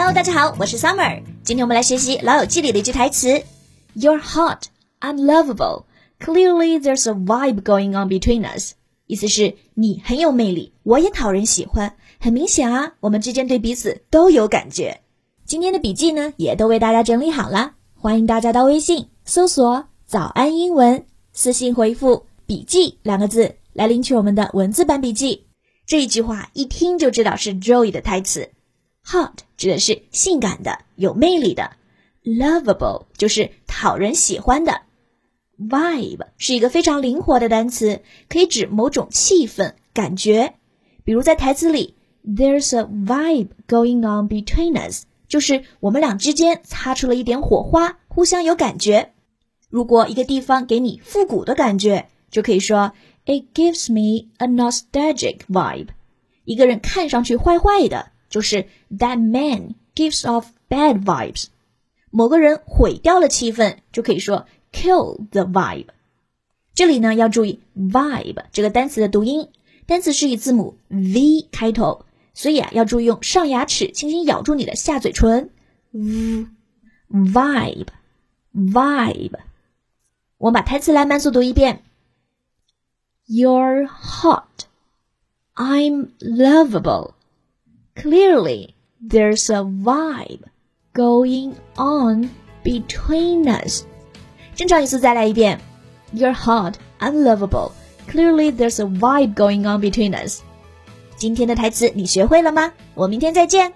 Hello，大家好，我是 Summer。今天我们来学习《老友记》里的一句台词：“You're hot, I'm lovable. Clearly, there's a vibe going on between us.” 意思是你很有魅力，我也讨人喜欢。很明显啊，我们之间对彼此都有感觉。今天的笔记呢，也都为大家整理好了，欢迎大家到微信搜索“早安英文”，私信回复“笔记”两个字来领取我们的文字版笔记。这一句话一听就知道是 Joey 的台词。Hot 指的是性感的、有魅力的，Lovable 就是讨人喜欢的。Vibe 是一个非常灵活的单词，可以指某种气氛、感觉。比如在台词里，There's a vibe going on between us，就是我们俩之间擦出了一点火花，互相有感觉。如果一个地方给你复古的感觉，就可以说 It gives me a nostalgic vibe。一个人看上去坏坏的。就是 that man gives off bad vibes。某个人毁掉了气氛，就可以说 kill the vibe。这里呢要注意 vibe 这个单词的读音，单词是以字母 v 开头，所以啊要注意用上牙齿轻轻咬住你的下嘴唇。vibe vibe。我们把台词来慢速读一遍。You're hot. I'm lovable. Clearly, there's a vibe going on between us. 正常语速再来一遍。You're hot, unlovable. Clearly, there's a vibe going on between us. 今天的台词你学会了吗？我明天再见。